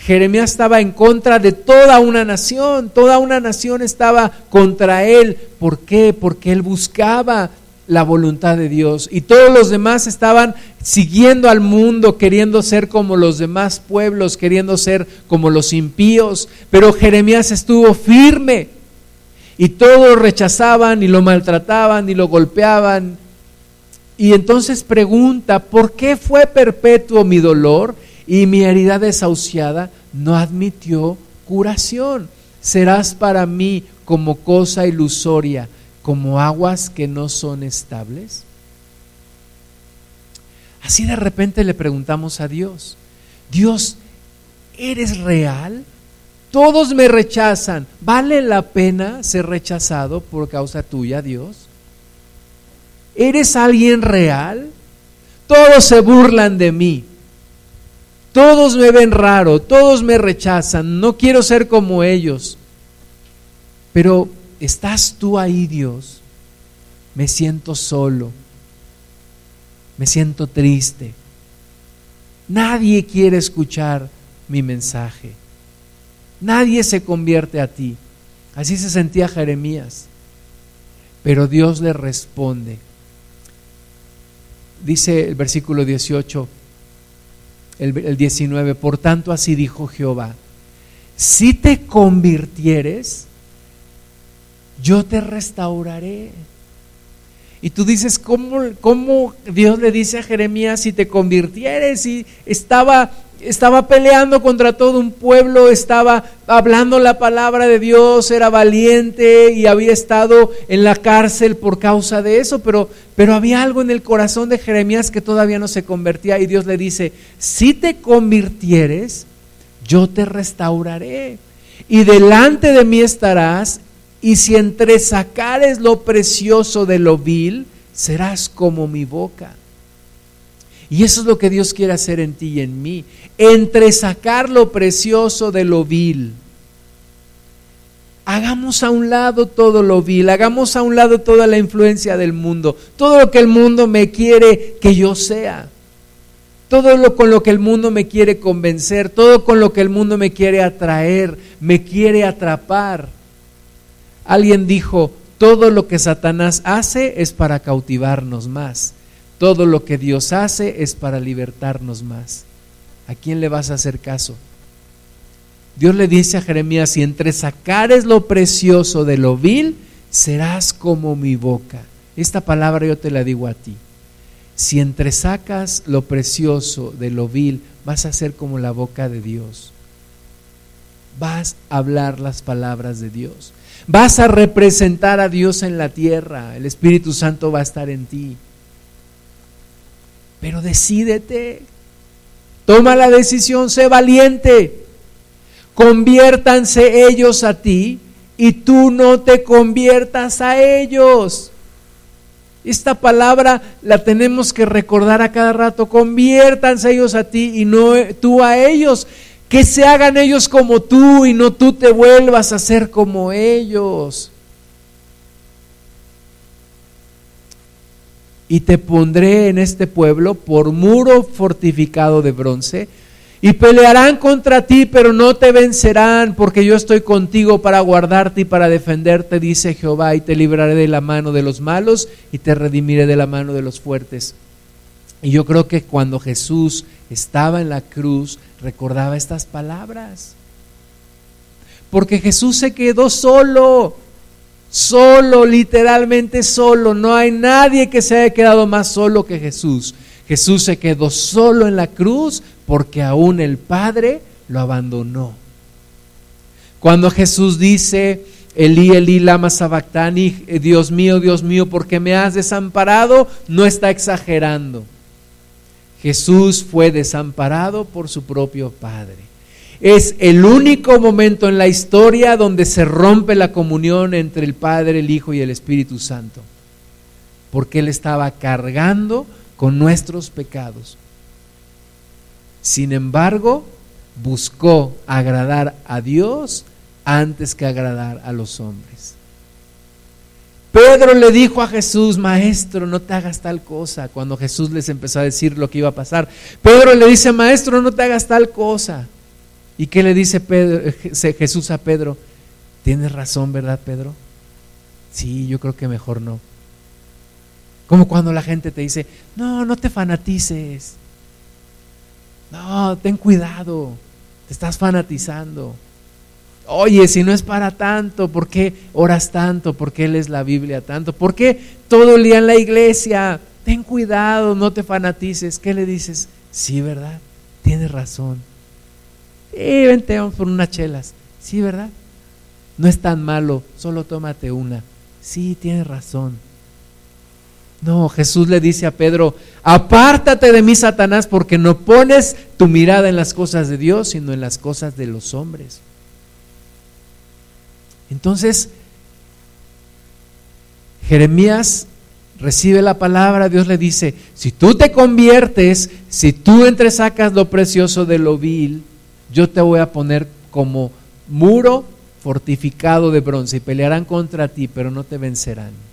Jeremías estaba en contra de toda una nación, toda una nación estaba contra él. ¿Por qué? Porque él buscaba la voluntad de Dios y todos los demás estaban siguiendo al mundo, queriendo ser como los demás pueblos, queriendo ser como los impíos, pero Jeremías estuvo firme y todos rechazaban y lo maltrataban y lo golpeaban Y entonces pregunta, ¿por qué fue perpetuo mi dolor y mi herida desahuciada no admitió curación? Serás para mí como cosa ilusoria, como aguas que no son estables. Así de repente le preguntamos a Dios, Dios, ¿eres real? Todos me rechazan. ¿Vale la pena ser rechazado por causa tuya, Dios? ¿Eres alguien real? Todos se burlan de mí. Todos me ven raro, todos me rechazan, no quiero ser como ellos. Pero ¿estás tú ahí, Dios? Me siento solo, me siento triste. Nadie quiere escuchar mi mensaje. Nadie se convierte a ti. Así se sentía Jeremías. Pero Dios le responde, dice el versículo 18, el, 19, por tanto así dijo Jehová, si te convirtieres, yo te restauraré. Y tú dices, ¿cómo, ¿cómo, Dios le dice a Jeremías si te convirtieres? Y estaba estaba peleando contra todo un pueblo, estaba hablando la palabra de Dios, era valiente y había estado en la cárcel por causa de eso, pero, pero había algo en el corazón de Jeremías que todavía no se convertía y Dios le dice, si te convirtieres, yo te restauraré y delante de mí estarás y si entresacares lo precioso de lo vil, serás como mi boca. Y eso es lo que Dios quiere hacer en ti y en mí. Entre sacar lo precioso de lo vil. Hagamos a un lado todo lo vil, hagamos a un lado toda la influencia del mundo, todo lo que el mundo me quiere que yo sea, todo lo con lo que el mundo me quiere convencer, todo con lo que el mundo me quiere atraer, me quiere atrapar. Alguien dijo, todo lo que Satanás hace es para cautivarnos más. Todo lo que Dios hace es para libertarnos más. ¿A quién le vas a hacer caso? Dios le dice a Jeremías, si entre sacares lo precioso de lo vil, serás como mi boca. Esta palabra yo te la digo a ti. Si entre sacas lo precioso de lo vil, vas a ser como la boca de Dios. Vas a hablar las palabras de Dios. Vas a representar a Dios en la tierra. El Espíritu Santo va a estar en ti. Pero decídete, toma la decisión, sé valiente, conviértanse ellos a ti y tú no te conviertas a ellos. Esta palabra la tenemos que recordar a cada rato, conviértanse ellos a ti y no tú a ellos, que se hagan ellos como tú y no tú te vuelvas a ser como ellos. y te pondré en este pueblo por muro fortificado de bronce, y pelearán contra ti, pero no te vencerán, porque yo estoy contigo para guardarte y para defenderte, dice Jehová, y te libraré de la mano de los malos y te redimiré de la mano de los fuertes. Y yo creo que cuando Jesús estaba en la cruz, recordaba estas palabras. Porque Jesús se quedó solo solo, literalmente solo. No hay nadie que se haya quedado más solo que Jesús. Jesús se quedó solo en la cruz porque aún el Padre lo abandonó. Cuando Jesús dice, Elí, Elí, lama sabactani, Dios mío, Dios mío, ¿por qué me has desamparado? No está exagerando. Jesús fue desamparado por su propio Padre. Es el único momento en la historia donde se rompe la comunión entre el Padre, el Hijo y el Espíritu Santo. Porque Él estaba cargando con nuestros pecados. Sin embargo, buscó agradar a Dios antes que agradar a los hombres. Pedro le dijo a Jesús, maestro, no te hagas tal cosa, cuando Jesús les empezó a decir lo que iba a pasar. Pedro le dice, maestro, no te hagas tal cosa. ¿Y qué le dice Pedro, Jesús a Pedro? Tienes razón, ¿verdad, Pedro? Sí, yo creo que mejor no. Como cuando la gente te dice, no, no te fanatices. No, ten cuidado, te estás fanatizando. Oye, si no es para tanto, ¿por qué oras tanto? ¿Por qué lees la Biblia tanto? ¿Por qué todo el día en la iglesia? ten cuidado, no te fanatices. ¿Qué le dices? Sí, ¿verdad? Tienes razón. Sí, vente, vamos por unas chelas. Sí, ¿verdad? No es tan malo, solo tómate una. Sí, tienes razón. No, Jesús le dice a Pedro, apártate de mí, Satanás, porque no pones tu mirada en las cosas de Dios, sino en las cosas de los hombres. Entonces, Jeremías recibe la palabra, Dios le dice, si tú te conviertes, si tú entresacas lo precioso de lo vil, yo te voy a poner como muro fortificado de bronce y pelearán contra ti, pero no te vencerán.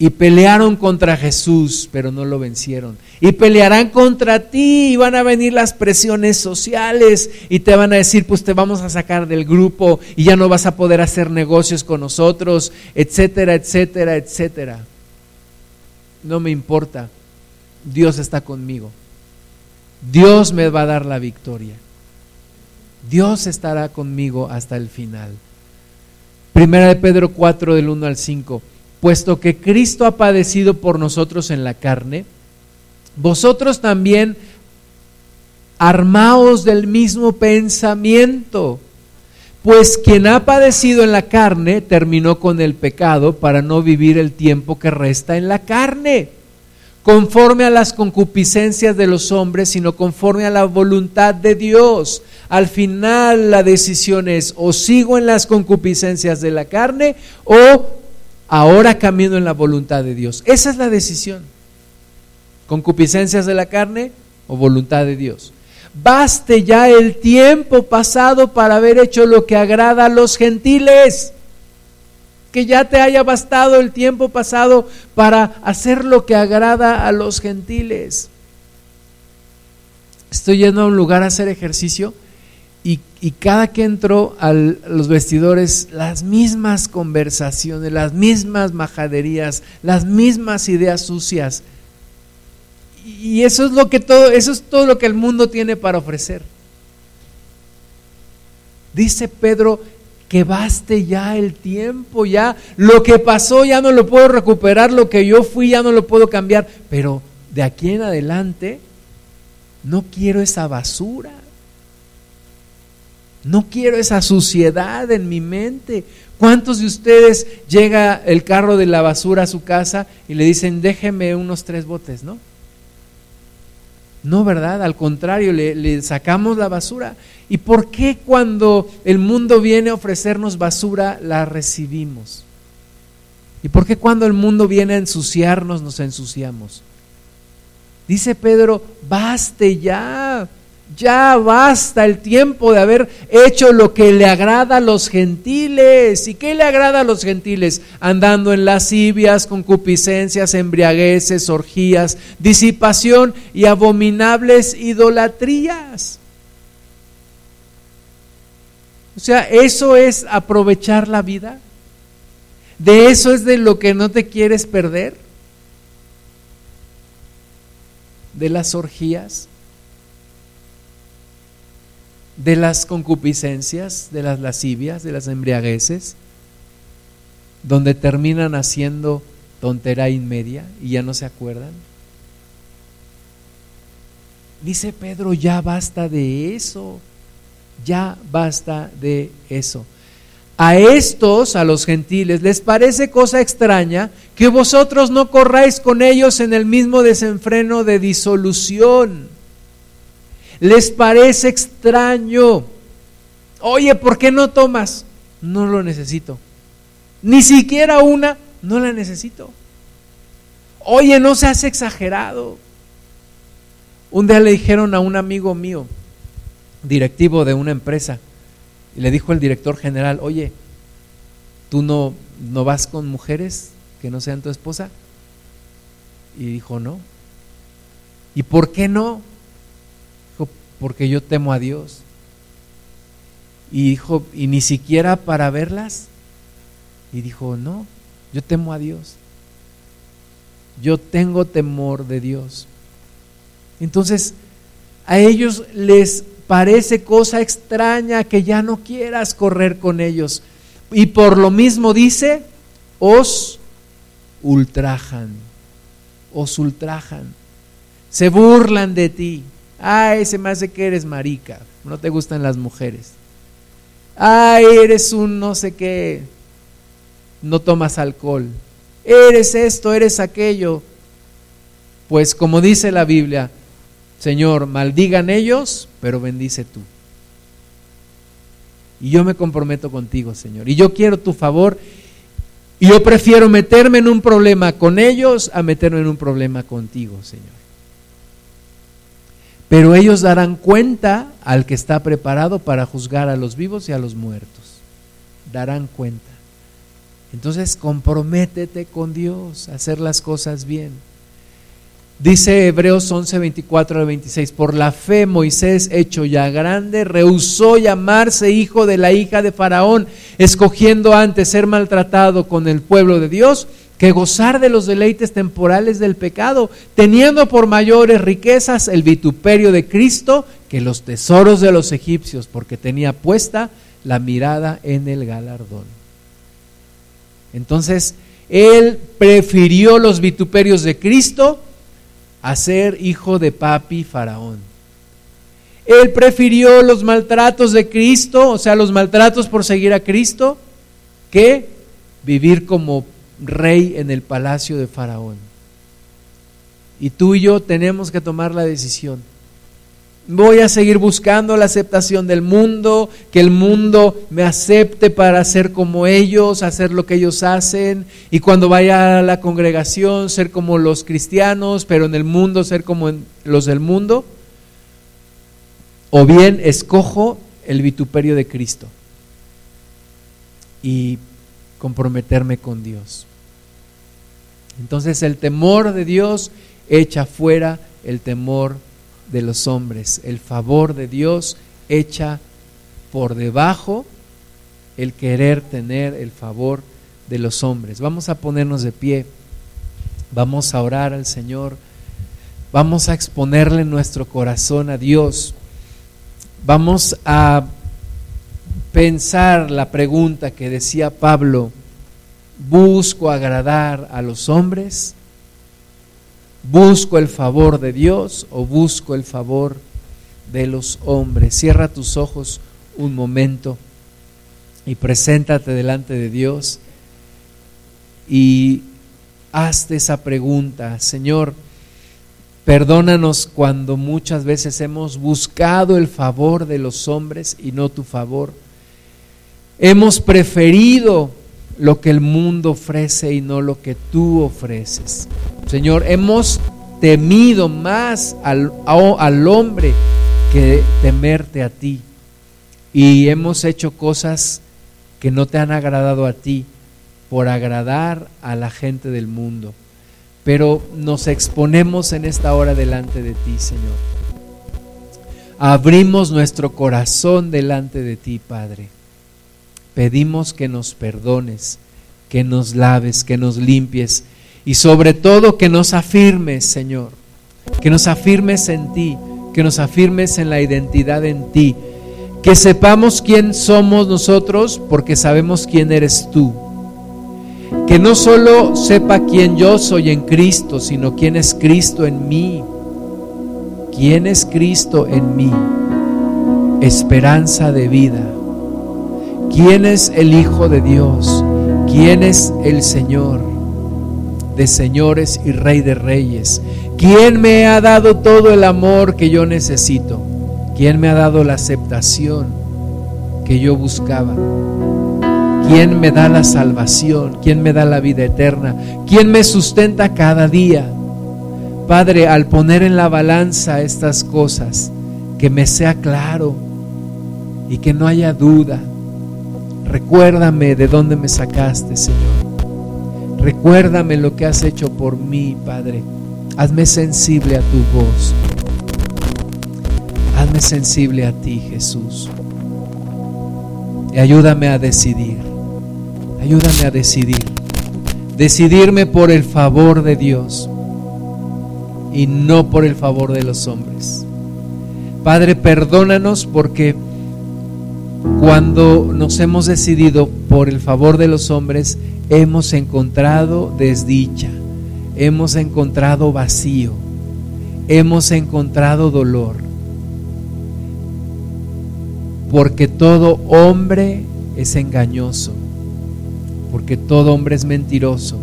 Y pelearon contra Jesús, pero no lo vencieron. Y pelearán contra ti y van a venir las presiones sociales y te van a decir, pues te vamos a sacar del grupo y ya no vas a poder hacer negocios con nosotros, etcétera, etcétera, etcétera. No me importa. Dios está conmigo. Dios me va a dar la victoria. Dios estará conmigo hasta el final. Primera de Pedro 4 del 1 al 5 puesto que Cristo ha padecido por nosotros en la carne, vosotros también armaos del mismo pensamiento, pues quien ha padecido en la carne terminó con el pecado para no vivir el tiempo que resta en la carne, conforme a las concupiscencias de los hombres, sino conforme a la voluntad de Dios. Al final la decisión es o sigo en las concupiscencias de la carne o ahora camino en la voluntad de Dios. Esa es la decisión. Concupiscencias de la carne o voluntad de Dios. Baste ya el tiempo pasado para haber hecho lo que agrada a los gentiles. Que ya te haya bastado el tiempo pasado para hacer lo que agrada a los gentiles. Estoy yendo a un lugar a hacer ejercicio y, cada que entro a los vestidores, las mismas conversaciones, las mismas majaderías, las mismas ideas sucias. Y eso es lo que todo, eso es todo lo que el mundo tiene para ofrecer. Dice Pedro que baste ya el tiempo, ya lo que pasó ya no lo puedo recuperar, lo que yo fui ya no lo puedo cambiar, pero de aquí en adelante no quiero esa basura. No quiero esa suciedad en mi mente. ¿Cuántos de ustedes llega el carro de la basura a su casa y le dicen, déjeme unos tres botes, no? No, ¿verdad? Al contrario, le, le, sacamos la basura. ¿Y por qué cuando el mundo viene a ofrecernos basura, la recibimos? ¿Y por qué cuando el mundo viene a ensuciarnos, nos ensuciamos? Dice Pedro, baste ya. Ya basta el tiempo de haber hecho lo que le agrada a los gentiles. ¿Y qué le agrada a los gentiles? Andando en lascivias, concupiscencias, embriagueces, orgías, disipación y abominables idolatrías. O sea, eso es aprovechar la vida. De eso es de lo que no te quieres perder. De las orgías de las concupiscencias, de las lascivias, de las embriagueces, donde terminan haciendo tontera inmedia y ya no se acuerdan. Dice Pedro, ya basta de eso, ya basta de eso. A estos, a los gentiles, les parece cosa extraña que vosotros no corráis con ellos en el mismo desenfreno de disolución les parece extraño. Oye, ¿por qué no tomas? No lo necesito. Ni siquiera una, no la necesito. Oye, no seas exagerado. Un día le dijeron a un amigo mío, directivo de una empresa, y le dijo el director general, oye, ¿tú no, no vas con mujeres que no sean tu esposa? Y dijo, no. ¿Y por qué no? Porque yo temo a Dios. Y dijo, ¿y ni siquiera para verlas? Y dijo, no, yo temo a Dios. Yo tengo temor de Dios. Entonces, a ellos les parece cosa extraña que ya no quieras correr con ellos. Y por lo mismo dice, os ultrajan. os ultrajan, se burlan de ti. Ay, se me hace que eres marica, no te gustan las mujeres. Ay, eres un no sé qué, no tomas alcohol. Eres esto, eres aquello. Pues como dice la Biblia, Señor, maldigan ellos, pero bendice tú. Y yo me comprometo contigo, Señor. Y yo quiero tu favor. Y yo prefiero meterme en un problema con ellos a meterme en un problema contigo, Señor. Pero ellos darán cuenta al que está preparado para juzgar a los vivos y a los muertos. Darán cuenta. Entonces comprométete con Dios a hacer las cosas bien. Dice Hebreos 11, 24 al 26, por la fe Moisés, hecho ya grande, rehusó llamarse hijo de la hija de Faraón, escogiendo antes ser maltratado con el pueblo de Dios que gozar de los deleites temporales del pecado, teniendo por mayores riquezas el vituperio de Cristo que los tesoros de los egipcios, porque tenía puesta la mirada en el galardón. Entonces, él prefirió los vituperios de Cristo a ser hijo de papi faraón. Él prefirió los maltratos de Cristo, o sea, los maltratos por seguir a Cristo, que vivir como rey en el palacio de Faraón. Y tú y yo tenemos que tomar la decisión. Voy a seguir buscando la aceptación del mundo, que el mundo me acepte para ser como ellos, hacer lo que ellos hacen, y cuando vaya a la congregación ser como los cristianos, pero en el mundo ser como los del mundo. O bien escojo el vituperio de Cristo y comprometerme con Dios. Entonces el temor de Dios echa fuera el temor de los hombres. El favor de Dios echa por debajo el querer tener el favor de los hombres. Vamos a ponernos de pie. Vamos a orar al Señor. Vamos a exponerle nuestro corazón a Dios. Vamos a pensar la pregunta que decía Pablo busco agradar a los hombres, busco el favor de Dios o busco el favor de los hombres. Cierra tus ojos un momento y preséntate delante de Dios y hazte esa pregunta, Señor, perdónanos cuando muchas veces hemos buscado el favor de los hombres y no tu favor. Hemos preferido lo que el mundo ofrece y no lo que tú ofreces. Señor, hemos temido más al, hombre que temerte a ti. Y hemos hecho cosas que no te han agradado a ti por agradar a la gente del mundo. Pero nos exponemos en esta hora delante de ti, Señor. Abrimos nuestro corazón delante de ti, Padre pedimos que nos perdones, que nos laves, que nos limpies y sobre todo que nos afirmes, Señor, que nos afirmes en ti, que nos afirmes en la identidad en ti, que sepamos quién somos nosotros porque sabemos quién eres tú. Que no solo sepa quién yo soy en Cristo, sino quién es Cristo en mí. ¿Quién es Cristo en mí? Esperanza de vida quién es el Hijo de Dios, quién es el Señor de señores y Rey de reyes, quién me ha dado todo el amor que yo necesito, quién me ha dado la aceptación que yo buscaba. ¿Quién me da la salvación? ¿Quién me da la vida eterna? ¿Quién me sustenta cada día? Padre, al poner en la balanza estas cosas, que me sea claro y que no haya duda Recuérdame de dónde me sacaste, Señor. Recuérdame lo que has hecho por mí, Padre. Hazme sensible a tu voz. Hazme sensible a ti, Jesús. Y ayúdame a decidir. Ayúdame a decidir. Decidirme por el favor de Dios y no por el favor de los hombres. Padre, perdónanos porque cuando nos hemos decidido por el favor de los hombres, hemos encontrado desdicha, hemos encontrado vacío, hemos encontrado dolor, porque todo hombre es engañoso, porque todo hombre es mentiroso,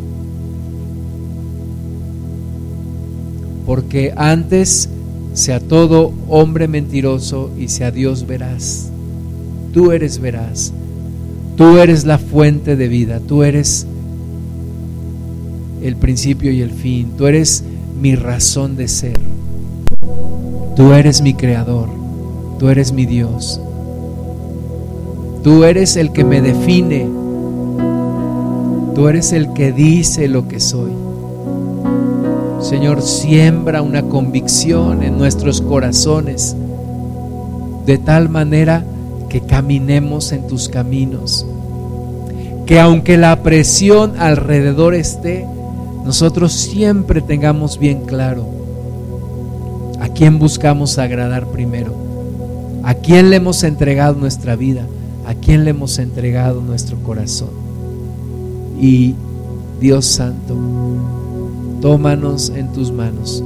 porque antes sea todo hombre mentiroso y sea Dios veraz. Tú eres veraz, tú eres la fuente de vida, tú eres el principio y el fin, tú eres mi razón de ser, tú eres mi creador, tú eres mi Dios. Tú eres el que me define. Tú eres el que dice lo que soy. Señor, siembra una convicción en nuestros corazones de tal manera que caminemos en tus caminos. Que aunque la presión alrededor esté, nosotros siempre tengamos bien claro a quién buscamos agradar primero, a quién le hemos entregado nuestra vida ¿A quién le hemos entregado nuestro corazón? Y Dios Santo, tómanos en tus manos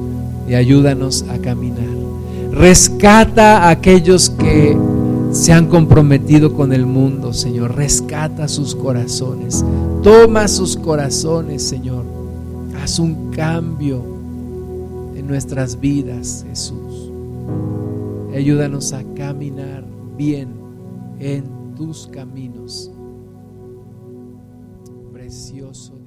y ayúdanos a caminar. Rescata a aquellos que se han comprometido con el mundo, Señor. Rescata sus corazones. Toma sus corazones, Señor. Haz un cambio en nuestras vidas, Jesús. Ayúdanos a caminar bien en tus caminos. Precioso.